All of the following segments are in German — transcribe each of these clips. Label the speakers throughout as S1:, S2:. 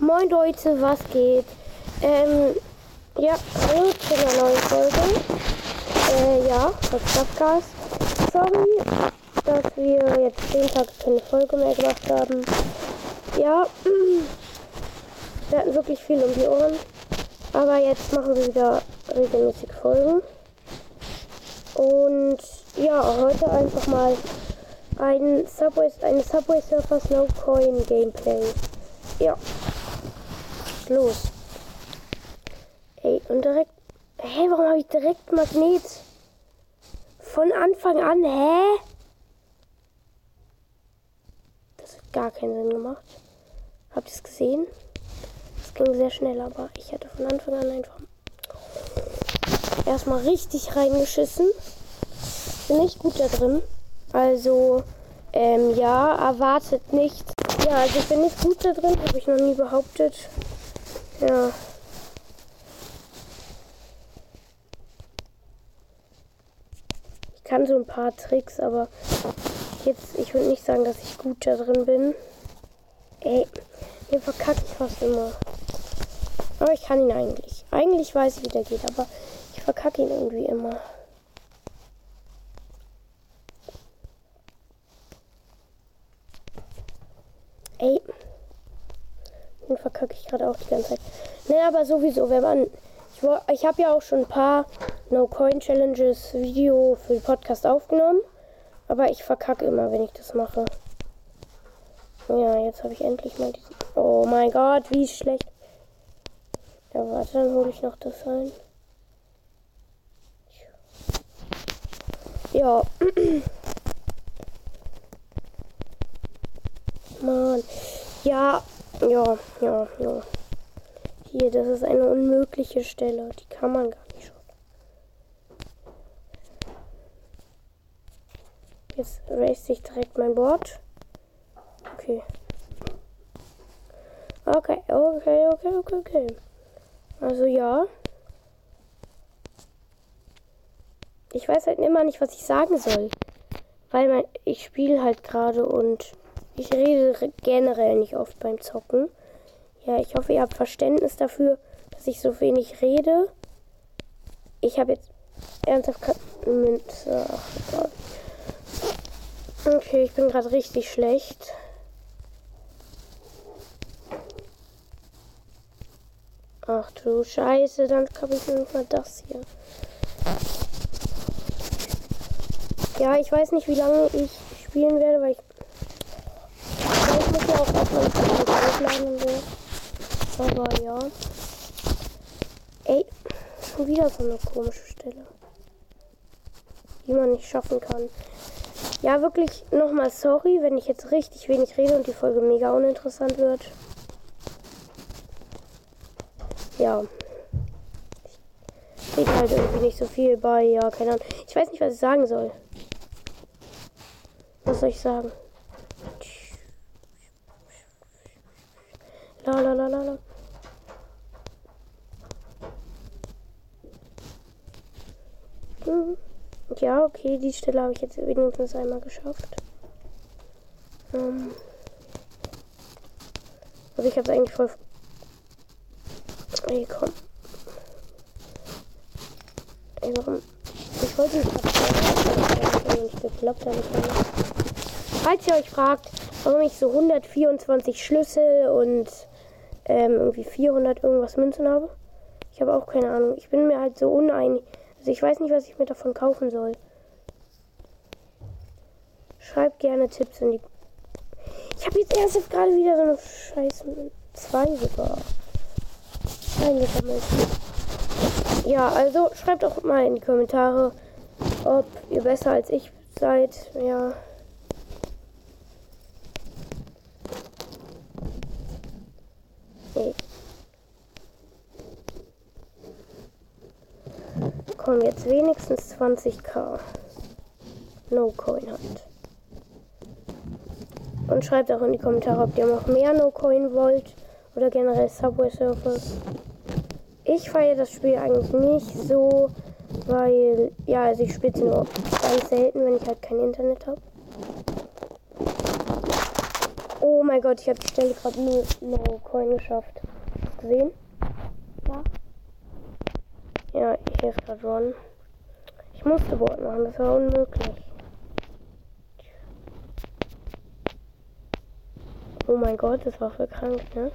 S1: Moin Leute, was geht? Ähm, ja, hallo zu einer neuen Folge. Äh, ja, das Podcast. Sorry, dass wir jetzt zehn Tage keine Folge mehr gemacht haben. Ja, wir hatten wirklich viel um die Ohren. Aber jetzt machen wir wieder regelmäßig Folgen. Und ja, heute einfach mal ein Subway, eine Subway Surfers No Coin Gameplay. Ja. Los. Ey, und direkt. Hä, warum habe ich direkt Magnet? Von Anfang an, hä? Das hat gar keinen Sinn gemacht. Habt ihr es gesehen? Es ging sehr schnell, aber ich hatte von Anfang an einfach erstmal richtig reingeschissen. Bin nicht gut da drin. Also, ähm, ja, erwartet nicht. Ja, also ich bin nicht gut da drin, habe ich noch nie behauptet. Ja. Ich kann so ein paar Tricks, aber jetzt, ich würde nicht sagen, dass ich gut da drin bin. Ey, den verkacke ich fast immer. Aber ich kann ihn eigentlich. Eigentlich weiß ich, wie der geht, aber ich verkacke ihn irgendwie immer. Ey. Den verkacke ich gerade auch die ganze Zeit. Ne, aber sowieso, wenn man. Ich, ich habe ja auch schon ein paar No-Coin-Challenges Video für den Podcast aufgenommen. Aber ich verkacke immer, wenn ich das mache. Ja, jetzt habe ich endlich mal diesen. Oh mein Gott, wie schlecht. Ja, warte, dann hole ich noch das ein. Ja. Mann. Ja, ja, ja, ja. Hier, das ist eine unmögliche Stelle. Die kann man gar nicht schaffen. Jetzt race ich direkt mein Board. Okay. Okay, okay, okay, okay, okay. Also ja. Ich weiß halt immer nicht, was ich sagen soll. Weil mein, ich spiele halt gerade und ich rede generell nicht oft beim Zocken. Ja, ich hoffe, ihr habt Verständnis dafür, dass ich so wenig rede. Ich habe jetzt ernsthaft keine Münze. Ach. Okay, ich bin gerade richtig schlecht. Ach du Scheiße, dann habe ich mal das hier. Ja, ich weiß nicht, wie lange ich spielen werde, weil ich. Ich muss ja auch erstmal aufladen und so. Aber ja. Ey, schon wieder so eine komische Stelle. Die man nicht schaffen kann. Ja, wirklich nochmal sorry, wenn ich jetzt richtig wenig rede und die Folge mega uninteressant wird. Ja. Ich halt irgendwie nicht so viel bei, ja, keine Ahnung. Ich weiß nicht, was ich sagen soll. Was soll ich sagen? La la la la la. Hm. Ja, okay, die Stelle habe ich jetzt wenigstens einmal geschafft. Ähm. Aber ich habe eigentlich voll. Ey, komm. Ey, warum? Ich wollte nicht nicht geklappt habe. Falls ihr euch fragt, warum ich so 124 Schlüssel und ähm, irgendwie 400 irgendwas Münzen habe, ich habe auch keine Ahnung. Ich bin mir halt so uneinig. Also ich weiß nicht, was ich mir davon kaufen soll. Schreibt gerne Tipps in die. Ich habe jetzt erst gerade wieder so eine Scheiße. Zwei sogar. Eingesammelt. Ja, also schreibt auch mal in die Kommentare, ob ihr besser als ich seid. Ja. Nee. Kommen jetzt wenigstens 20k. No Coin hat. Und schreibt auch in die Kommentare, ob ihr noch mehr No Coin wollt oder generell Subway Surfers. Ich feiere das Spiel eigentlich nicht so, weil, ja, also ich spiele es nur ganz selten, wenn ich halt kein Internet habe. Oh mein Gott, ich habe die Stelle gerade nur No Coin geschafft. Hast gesehen?
S2: Ja.
S1: Ja, hier ist gerade Ron. Ich musste Board machen, das war unmöglich. Oh mein Gott, das war voll krank, ne?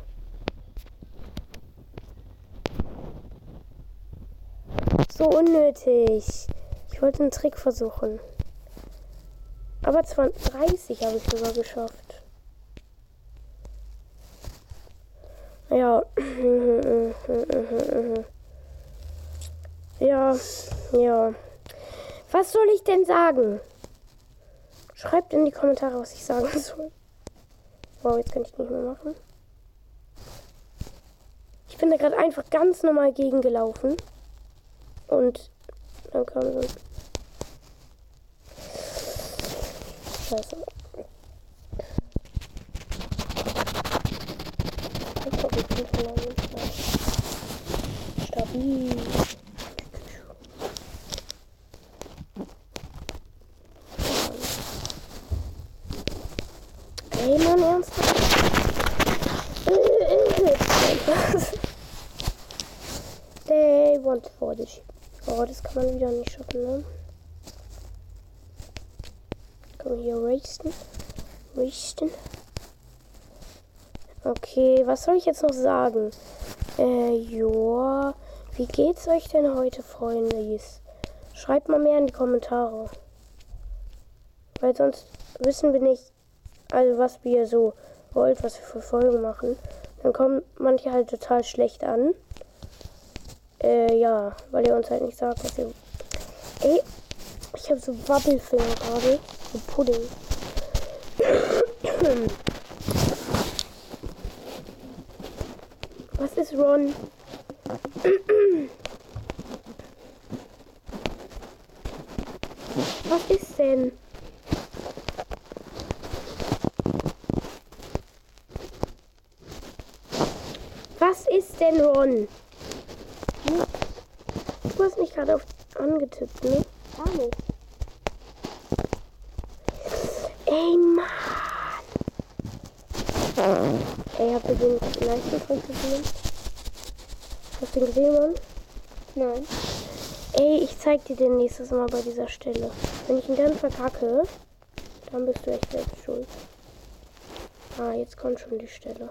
S1: So unnötig. Ich wollte einen Trick versuchen. Aber 30 habe ich sogar geschafft. Ja. Ja, ja. Was soll ich denn sagen? Schreibt in die Kommentare, was ich sagen soll. Wow, jetzt kann ich nicht mehr machen. Ich bin da gerade einfach ganz normal gegengelaufen. Und dann kam so Scheiße. Stabil. Ey, Mann, ernsthaft? They want for ship. Oh, das kann man wieder nicht schaffen, ne? Können hier rasten? Rasten? Okay, was soll ich jetzt noch sagen? Äh, joa. Wie geht's euch denn heute, Freunde? Schreibt mal mehr in die Kommentare. Weil sonst wissen wir nicht, also was wir so wollt, was wir für Folgen machen. Dann kommen manche halt total schlecht an. Äh, ja, weil ihr uns halt nicht sagt, was ihr. Ey, ich habe so Wabbelfinger gerade. So Pudding. Was ist Ron? Was ist denn? Was Ron? Du hast mich gerade auf angetippt, ne?
S2: Gar nicht.
S1: Ey, Mann. Ey, habt ihr den Leistungsdruck gesehen? Hast du den gesehen, Mann?
S2: Nein.
S1: Ey, ich zeig dir den nächstes Mal bei dieser Stelle. Wenn ich ihn dann verkacke, dann bist du echt selbst schuld. Ah, jetzt kommt schon die Stelle.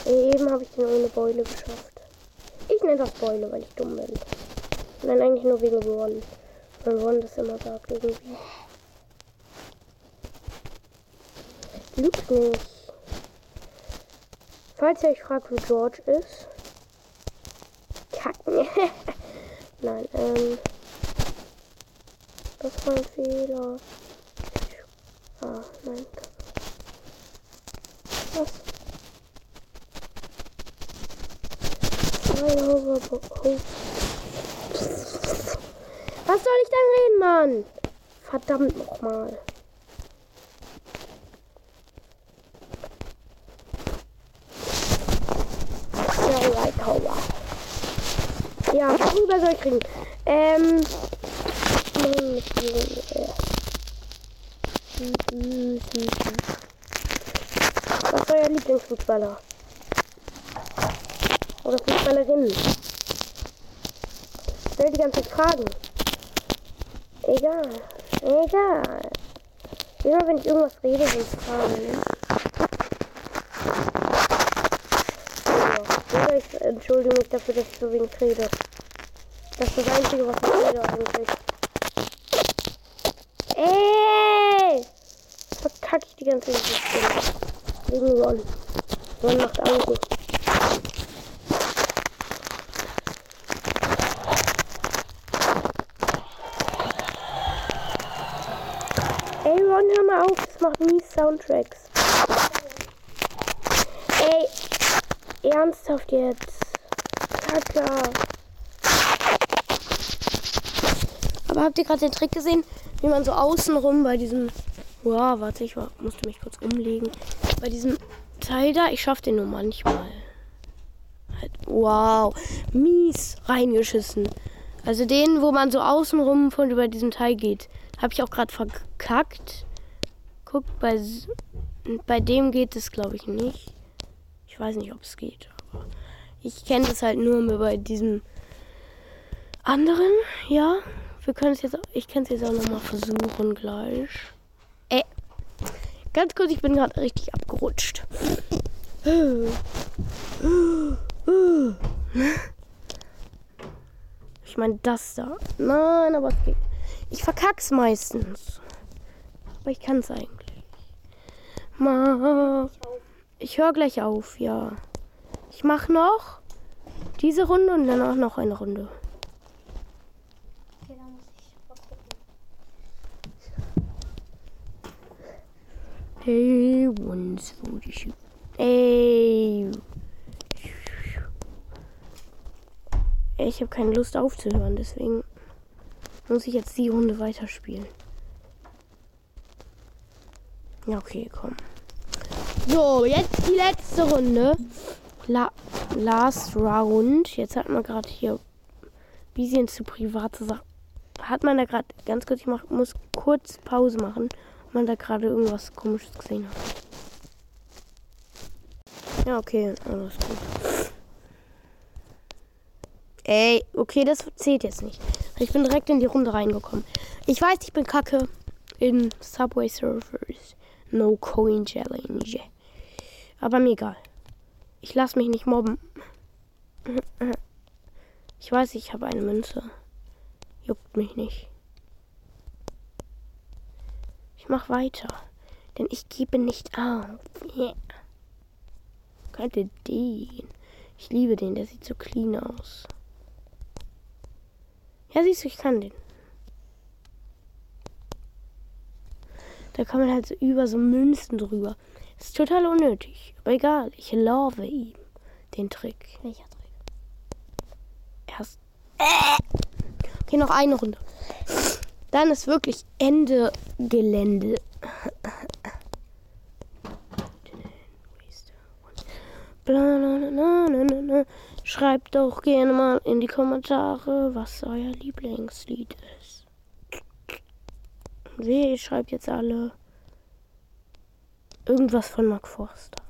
S1: Ey, eben habe ich den ohne Beule geschafft. Ich nenne das Beule, weil ich dumm bin. Nein, eigentlich nur wegen Ron. Weil Ron das immer sagt irgendwie. Lügt nicht. Falls ihr euch fragt, wo George ist. Kacken. Nein, ähm. Das war ein Fehler. Ah, nein. Was? Zwei Hoverbo Was soll ich denn reden, Mann? Verdammt nochmal. Ja, worüber soll ich reden? Ähm. Äh. Was war euer Lieblingsfußballer? Oder Fußballerin? Stell die ganze Zeit Fragen. Egal. Egal. Immer wenn ich irgendwas rede, sind Fragen. Ne? Oder ich entschuldige mich dafür, dass ich so wenig rede. Das ist das Einzige, was ich rede eigentlich. Ey! Verkacke ich die ganze Zeit. Wegen Ron. Ron macht alles nicht. Ey, Ron, hör mal auf, das macht nie Soundtracks. Ey, ernsthaft jetzt. Kacke. Aber habt ihr gerade den Trick gesehen, wie man so außenrum bei diesem. Wow, warte, ich war, musste mich kurz umlegen. Bei diesem Teil da, ich schaff den nur manchmal. Halt, wow, mies reingeschissen. Also den, wo man so außenrum von über diesem Teil geht. Habe ich auch gerade verkackt. Geguckt. Bei, bei dem geht es, glaube ich, nicht. Ich weiß nicht, ob es geht. Aber ich kenne das halt nur bei diesem anderen. Ja, wir können es jetzt. Ich kann es jetzt auch nochmal versuchen gleich. Äh, ganz kurz, ich bin gerade richtig abgerutscht. Ich meine das da. Nein, aber es geht. Ich verkack's meistens. Aber ich kann es eigentlich. Ma. Ich höre gleich auf, ja. Ich mache noch diese Runde und dann auch noch eine Runde. Hey, once would you shoot? Ey. Ich habe keine Lust aufzuhören, deswegen muss ich jetzt die Runde weiterspielen. Ja, okay, komm. So, jetzt die letzte Runde. La last Round. Jetzt hat man gerade hier bisschen zu private Sachen. Hat man da gerade ganz kurz, ich mach, muss kurz Pause machen, weil man da gerade irgendwas komisches gesehen hat. Ja, okay, alles gut. Ey, okay, das zählt jetzt nicht. Ich bin direkt in die Runde reingekommen. Ich weiß, ich bin kacke in Subway Surfers. No Coin Challenge. Aber mir egal. Ich lasse mich nicht mobben. Ich weiß, ich habe eine Münze. Juckt mich nicht. Ich mach weiter. Denn ich gebe nicht auf. Yeah. Könnte den. Ich liebe den, der sieht so clean aus. Ja, siehst du, ich kann den. Da kann man halt so über so Münzen drüber. Ist total unnötig. Aber egal, ich love ihm. Den Trick.
S2: Welcher Trick?
S1: Erst. Okay, noch eine Runde. Dann ist wirklich Ende Gelände. Schreibt doch gerne mal in die Kommentare, was euer Lieblingslied ist. Wehe, ihr schreibt jetzt alle irgendwas von Mark Forster.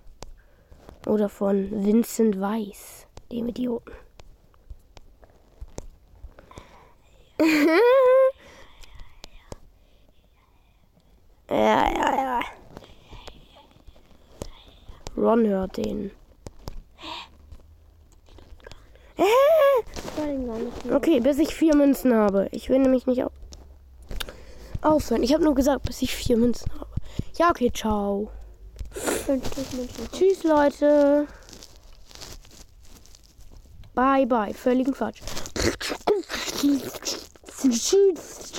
S1: Oder von Vincent Weiss, dem Idioten. ja, ja, ja. Ron hört den.
S2: Ich.
S1: Okay, bis ich vier Münzen habe. Ich will nämlich nicht au aufhören. Ich habe nur gesagt, bis ich vier Münzen habe. Ja, okay, ciao.
S2: 50 Münzen.
S1: Tschüss, Leute. Bye, bye. Völligen Quatsch. Tschüss.